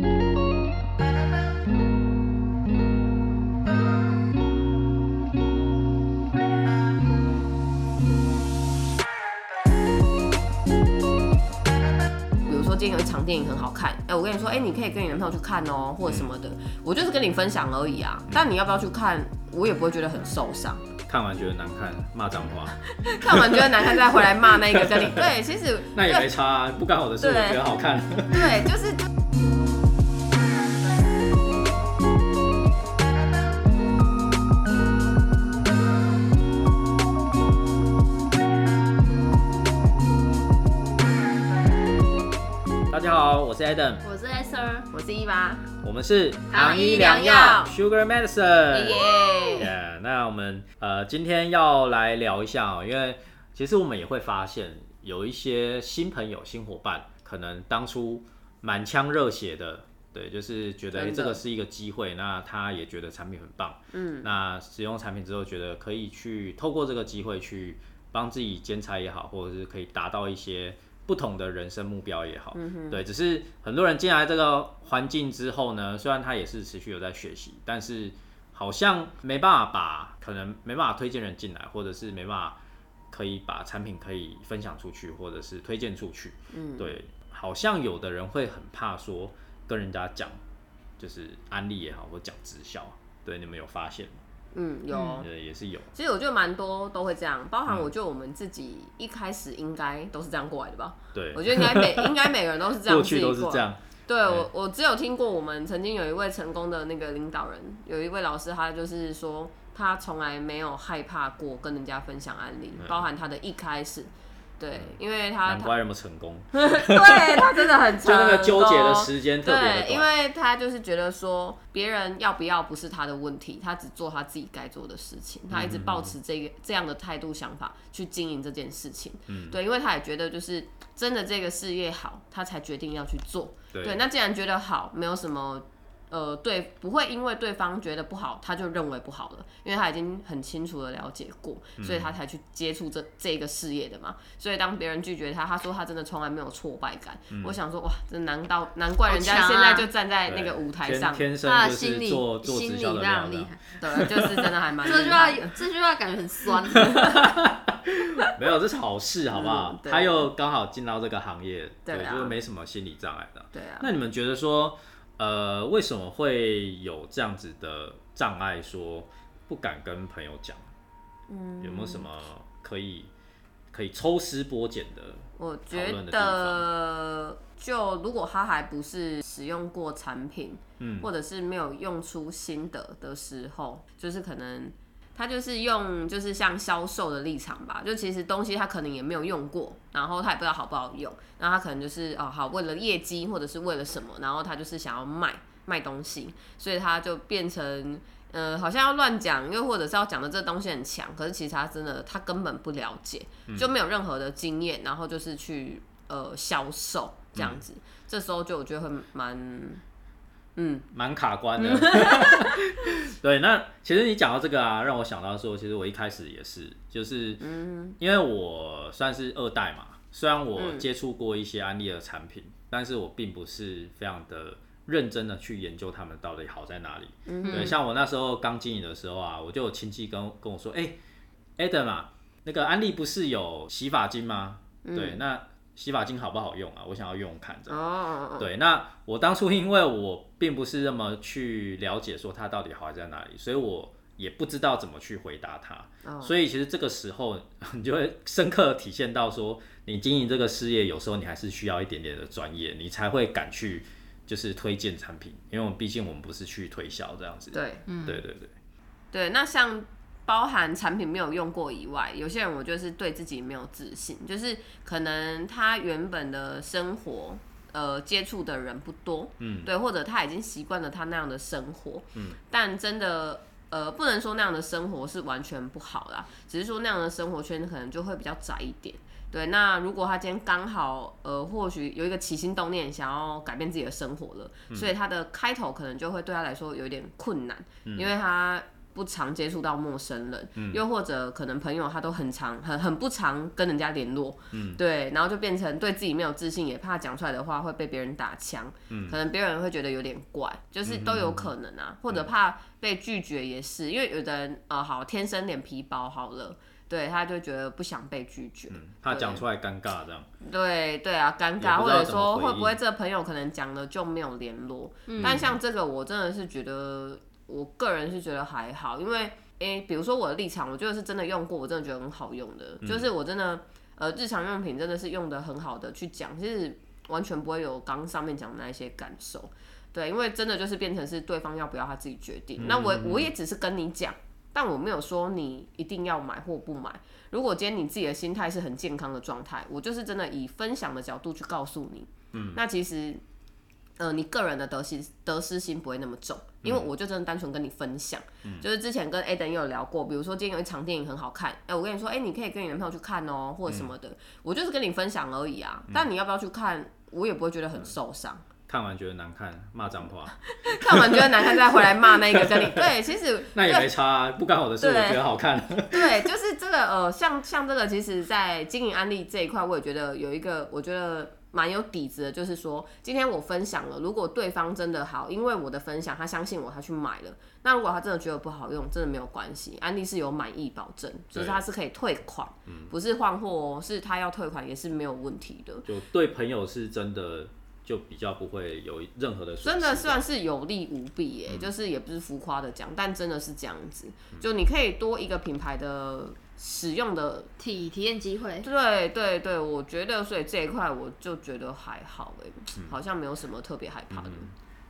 比如说今天有一场电影很好看，哎、我跟你说，哎、你可以跟你男朋友去看哦、或者什么的，我就是跟你分享而已啊。但你要不要去看，我也不会觉得很受伤。看完觉得难看，骂脏话，看完觉得难看，再回来骂那个跟你对，其实 那也没差啊，不干我的事，我觉得好看。对，就是 Adam，我是 S r，我是一八，我们是糖衣良药。Sugar Medicine。耶，Yeah，那我们呃今天要来聊一下哦，因为其实我们也会发现有一些新朋友、新伙伴，可能当初满腔热血的，对，就是觉得这个是一个机会，那他也觉得产品很棒，嗯，那使用产品之后觉得可以去透过这个机会去帮自己兼差也好，或者是可以达到一些。不同的人生目标也好，对，只是很多人进来这个环境之后呢，虽然他也是持续有在学习，但是好像没办法把可能没办法推荐人进来，或者是没办法可以把产品可以分享出去，或者是推荐出去。嗯，对，好像有的人会很怕说跟人家讲，就是安利也好，或讲直销。对，你们有发现吗？嗯，有。呃，也是有。其实我觉得蛮多都会这样，包含我觉得我们自己一开始应该都是这样过来的吧。对我，觉得应该每 应该每个人都是这样过去自己过来。都是这样。对我，我只有听过我们曾经有一位成功的那个领导人，有一位老师，他就是说他从来没有害怕过跟人家分享案例，包含他的一开始，对，因为他他难怪那么成功，对他真的很 就那个纠结的时间特别的对，因。为他就是觉得说别人要不要不是他的问题，他只做他自己该做的事情，他一直保持这个这样的态度想法去经营这件事情。嗯对，因为他也觉得就是真的这个事业好，他才决定要去做。对对，那既然觉得好，没有什么。呃，对，不会因为对方觉得不好，他就认为不好了，因为他已经很清楚的了解过，所以他才去接触这这个事业的嘛。所以当别人拒绝他，他说他真的从来没有挫败感。我想说，哇，这难道难怪人家现在就站在那个舞台天上，天生就他的心理是做做心理直销的非常厉害。。对，就是真的还蛮 这句话。这句话感觉很酸。没有，这是好事，好不好嗯？他又刚好进到这个行业，对啊就是没什么心理障碍的。对啊，那你们觉得说，呃，为什么会有这样子的障碍，说不敢跟朋友讲？嗯，有没有什么可以可以抽丝剥茧的？我觉得，就如果他还不是使用过产品，嗯或者是没有用出心得的时候，就是可能他就是用就是像销售的立场吧，就其实东西他可能也没有用过，然后他也不知道好不好用，然后他可能就是哦好为了业绩或者是为了什么，然后他就是想要卖卖东西，所以他就变成。呃，好像要乱讲，又或者是要讲的这东西很强，可是其实他真的他根本不了解，就没有任何的经验，然后就是去呃销售这样子，这时候就我觉得会蛮嗯蛮卡关的。对，那其实你讲到这个啊，让我想到说，其实我一开始也是，就是因为我算是二代嘛，虽然我接触过一些安利的产品，但是我并不是非常的认真的去研究他们到底好在哪里。对，像我那时候刚经营的时候啊，我就有亲戚跟跟我说，哎、a d a m 啊，那个安利不是有洗发精吗？对，那洗发精好不好用啊？我想要用用看着。哦，对，那我当初因为我并不是那么去了解说它到底好在哪里，所以我也不知道怎么去回答它。所以其实这个时候 你就会深刻体现到说，你经营这个事业，有时候你还是需要一点点的专业，你才会敢去就是推荐产品，因为我们毕竟我们不是去推销这样子。对嗯对对对，对，那像包含产品没有用过以外，有些人我就是对自己没有自信，就是可能他原本的生活。呃，接触的人不多，嗯，对，或者他已经习惯了他那样的生活，嗯，但真的，呃，不能说那样的生活是完全不好啦，只是说那样的生活圈可能就会比较窄一点，对，那如果他今天刚好，呃，或许有一个起心动念，想要改变自己的生活了，所以他的开头可能就会对他来说有一点困难，因为他不不常接触到陌生人，嗯又或者可能朋友他都很常很很不常跟人家联络，嗯对，然后就变成对自己没有自信，也怕讲出来的话会被别人打枪，嗯可能别人会觉得有点怪，就是都有可能啊，或者怕被拒绝也是，因为有的人呃好天生脸皮薄好了。对，他就觉得不想被拒绝，嗯，怕讲出来尴尬这样。对对啊，尴尬，或者说会不会这个朋友可能讲了就没有联络？嗯但像这个，我真的是觉得，我个人是觉得还好，因为诶、比如说我的立场，我觉得是真的用过，我真的觉得很好用的，就是我真的呃日常用品真的是用的很好的去讲，其实完全不会有刚刚上面讲的那一些感受。对，因为真的就是变成是对方要不要他自己决定。那我我也只是跟你讲，但我没有说你一定要买或不买。如果今天你自己的心态是很健康的状态，我就是真的以分享的角度去告诉你。嗯，那其实，呃，你个人的得失得失心不会那么重，因为我就真的单纯跟你分享。就是之前跟 Aden 也有聊过，比如说今天有一场电影很好看，哎、我跟你说，哎、你可以跟你男朋友去看哦、或者什么的，我就是跟你分享而已啊。但你要不要去看，我也不会觉得很受伤。看完觉得难看，骂脏话，看完觉得难看，再回来骂那个跟你 对，其实那也没差啊，不干我的事，我觉得好看。对，就是这个呃，像像这个，其实，在经营安利这一块，我也觉得有一个，我觉得蛮有底子的，就是说，今天我分享了，如果对方真的好，因为我的分享，他相信我，他去买了，那如果他真的觉得不好用，真的没有关系，安利是有满意保证，就是他是可以退款，不是换货哦，是他要退款也是没有问题的。就对朋友是真的，就比较不会有任何的损失。真的算是有利无弊耶，就是也不是浮夸的讲，但真的是这样子，就你可以多一个品牌的使用的体体验机会，对对对，我觉得所以这一块我就觉得还好哎、好像没有什么特别害怕的。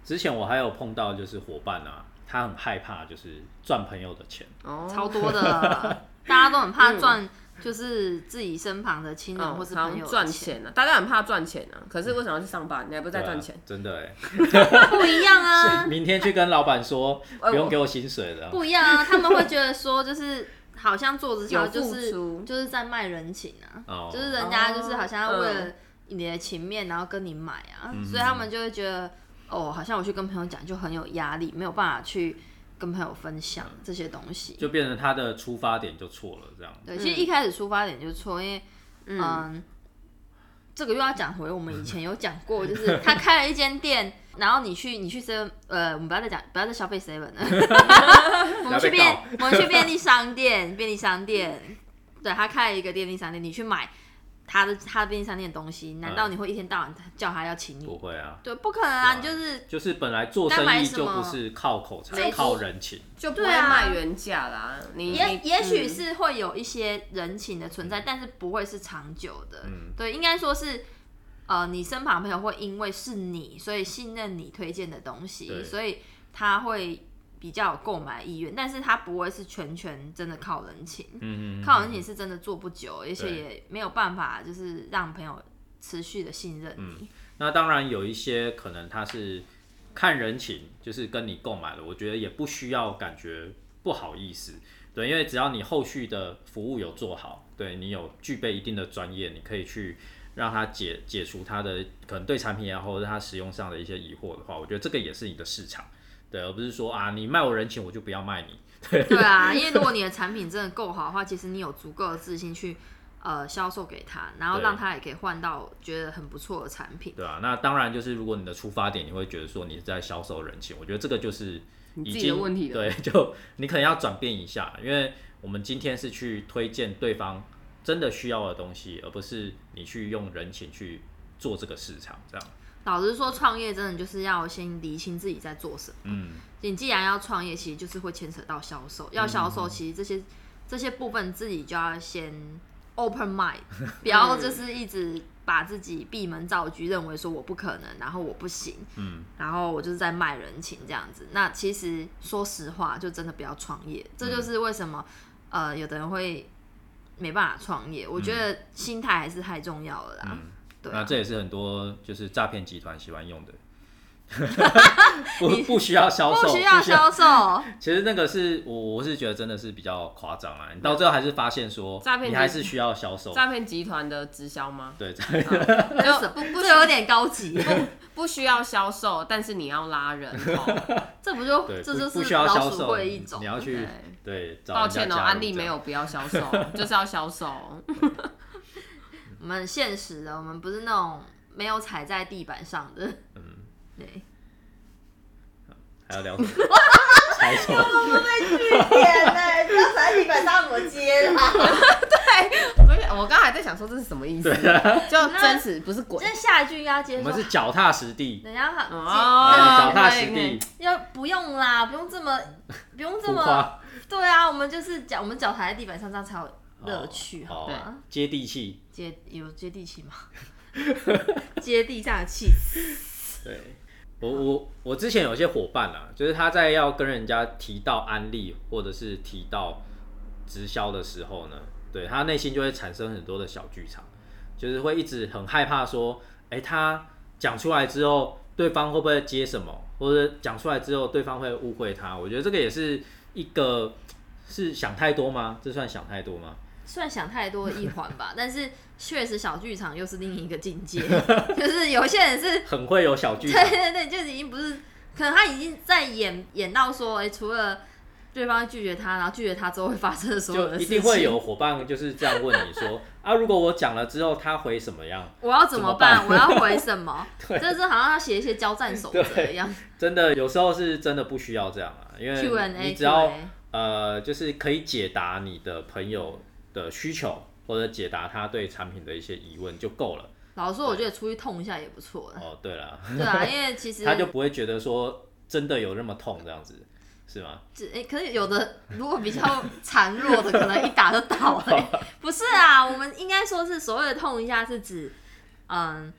之前我还有碰到就是伙伴啊，他很害怕就是赚朋友的钱，哦，超多的，大家都很怕赚，就是自己身旁的亲人嗯或是朋友的赚钱啊，大家很怕赚钱啊，可是为什么要去上班？你还不是在赚钱？真的哎。不一样啊，明天去跟老板说，不用给我薪水了。不一样啊，他们会觉得说就是。好像做直销就是就是在卖人情啊，哦。就是人家就是好像要为了嗯。你的情面，然后跟你买啊，所以他们就会觉得哦，好像我去跟朋友讲就很有压力，没有办法去跟朋友分享这些东西。就变成他的出发点就错了，这样。对，其实一开始出发点就错，因为嗯这个又要讲回我们以前有讲过，就是他开了一间店，然后你去你去 seven，呃，我们不要再讲，不要再消费 seven 了，我们去便 我们去便利商店，便利商店，对他开了一个便利商店，你去买他的他的便利商店的东西，难道你会一天到晚叫他要请你？不会啊，对，不可能啊，啊你就是就是本来做该生意就买什么不是靠口才，靠人情。就不会卖原价啦。你也你也许嗯是会有一些人情的存在，但是不会是长久的。嗯对，应该说是，呃，你身旁朋友会因为是你，所以信任你推荐的东西，所以他会比较有购买意愿，但是他不会是全权真的靠人情，嗯嗯，靠人情是真的做不久，而且也没有办法就是让朋友持续的信任你。那当然有一些可能他是看人情，就是跟你购买了，我觉得也不需要感觉不好意思，对，因为只要你后续的服务有做好，对你有具备一定的专业，你可以去让他解解除他的可能对产品也好，或者他使用上的一些疑惑的话，我觉得这个也是你的市场，对，而不是说啊你卖我人情我就不要卖你，对啊，因为如果你的产品真的够好的话，其实你有足够的自信去呃销售给他，然后让他也可以换到觉得很不错的产品。对啊，那当然就是如果你的出发点你会觉得说你是在销售人情，我觉得这个就是已自己的经问题了对，就你可能要转变一下，因为我们今天是去推荐对方真的需要的东西，而不是你去用人情去做这个市场，这样。老实说，创业真的就是要先理清自己在做什么。嗯，你既然要创业，其实就是会牵扯到销售。要销售，其实这些这些部分自己就要先 open mind，不要就是一直把自己闭门造车，认为说我不可能，然后我不行，嗯，然后我就是在卖人情这样子。那其实说实话，就真的不要创业。这就是为什么、呃有的人会没办法创业。我觉得心态还是太重要了啦。嗯对啊那这也是很多就是诈骗集团喜欢用的，不不需要销售，不需要销售。其实那个是我我是觉得真的是比较夸张啊，你到最后还是发现说诈骗你还是需要销售，诈骗集团的直销吗？对，就不不这有点高级，不需要销售，但是你要拉人哦。这不就对这就是老鼠售，会一种你。要去对抱歉哦，加入安利这样没有不要销售，就是要销售。我们很现实的，我们不是那种没有踩在地板上的。嗯，对。还要聊什么？猜错，点呢？不要踩地板上怎么接啦？我我刚才在想说这是什么意思，就真实不是鬼那下一句应该接说我们，是脚踏实地，等一下脚踏实地，要不用啦，不用这么，不用这么，对啊，我们就是脚，我们脚踩在地板上，这样才有乐趣，好哦吗？接地气，接有接地气吗？接地上的气，对。我我我之前有些伙伴啊，就是他在要跟人家提到安利或者是提到直销的时候呢，对他内心就会产生很多的小剧场，就是会一直很害怕说，哎、他讲出来之后，对方会不会接什么，或者讲出来之后，对方会误会他。我觉得这个也是一个是想太多吗？这算想太多吗？算想太多一环吧，但是确实小剧场又是另一个境界，就是有些人是很会有小剧对场，对对，就已经不是，可能他已经在演演到说，哎、除了对方拒绝他，然后拒绝他之后会发生的所有一的事情，定会有伙伴就是这样问你说 啊，如果我讲了之后，他回什么样？我要怎么办？怎么办我要回什么？这是好像要写一些交战守则一样。真的有时候是真的不需要这样啊，因为你只要呃，就是可以解答你的朋友的需求，或者解答他对产品的一些疑问就够了。老实说，我觉得出去痛一下也不错的。哦，对了，对啊，因为其实 他就不会觉得说真的有那么痛这样子，是吗？只诶、可是有的如果比较孱弱的，可能一打就倒了、欸。不是啊，我们应该说是所谓的痛一下，是指嗯，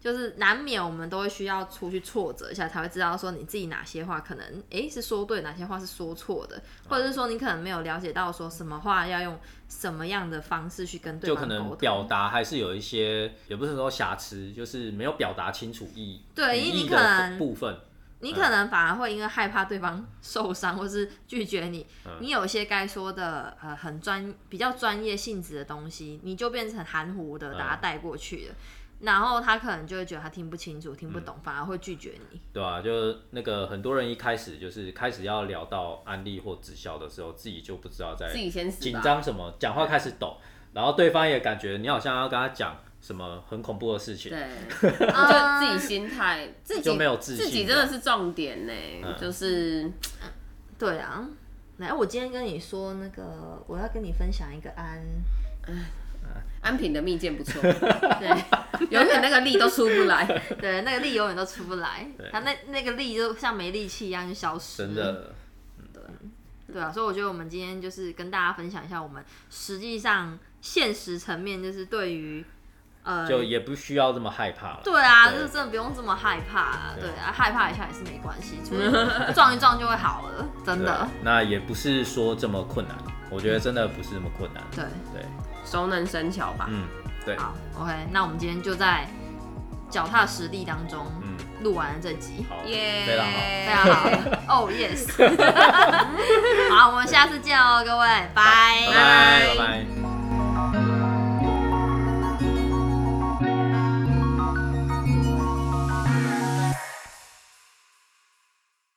就是难免我们都会需要出去挫折一下，才会知道说你自己哪些话可能诶、是说对，哪些话是说错的，或者是说你可能没有了解到说什么话要用什么样的方式去跟对就可方沟通。能表达还是有一些，也不是说瑕疵，就是没有表达清楚意对因为你可能部分。你可能反而会因为害怕对方受伤，或是拒绝你，嗯。你有一些该说的呃很专比较专业性质的东西，你就变成含糊的把它带过去了，然后他可能就会觉得他听不清楚、听不嗯。懂，反而会拒绝你。对啊，就那个很多人一开始就是开始要聊到安利或直销的时候，自己就不知道在自己先死吧。紧张什么，讲话开始抖，然后对方也感觉你好像要跟他讲什么很恐怖的事情，对，就自己心态，自己就没有自信自己真的是重点呢，嗯。就是对啊，来，我今天跟你说那个，我要跟你分享一个安，安平的蜜饯不错，对 永远那个力都出不来。对，那个力永远都出不来，他那那个力就像没力气一样就消失了。真的对啊，所以我觉得我们今天就是跟大家分享一下，我们实际上现实层面就是对于呃，就也不需要这么害怕了。对啊，对就是真的不用这么害怕啊，对对啊，害怕一下也是没关系，撞一撞就会好了，真的。那也不是说这么困难，我觉得真的不是那么困难。对，对，熟能生巧吧。嗯，对，好，OK，那我们今天就在脚踏实地当中嗯，录完了这集，好，耶，非常好。非常好哦、yes，好，我们下次见哦，各位，拜。拜拜，拜拜。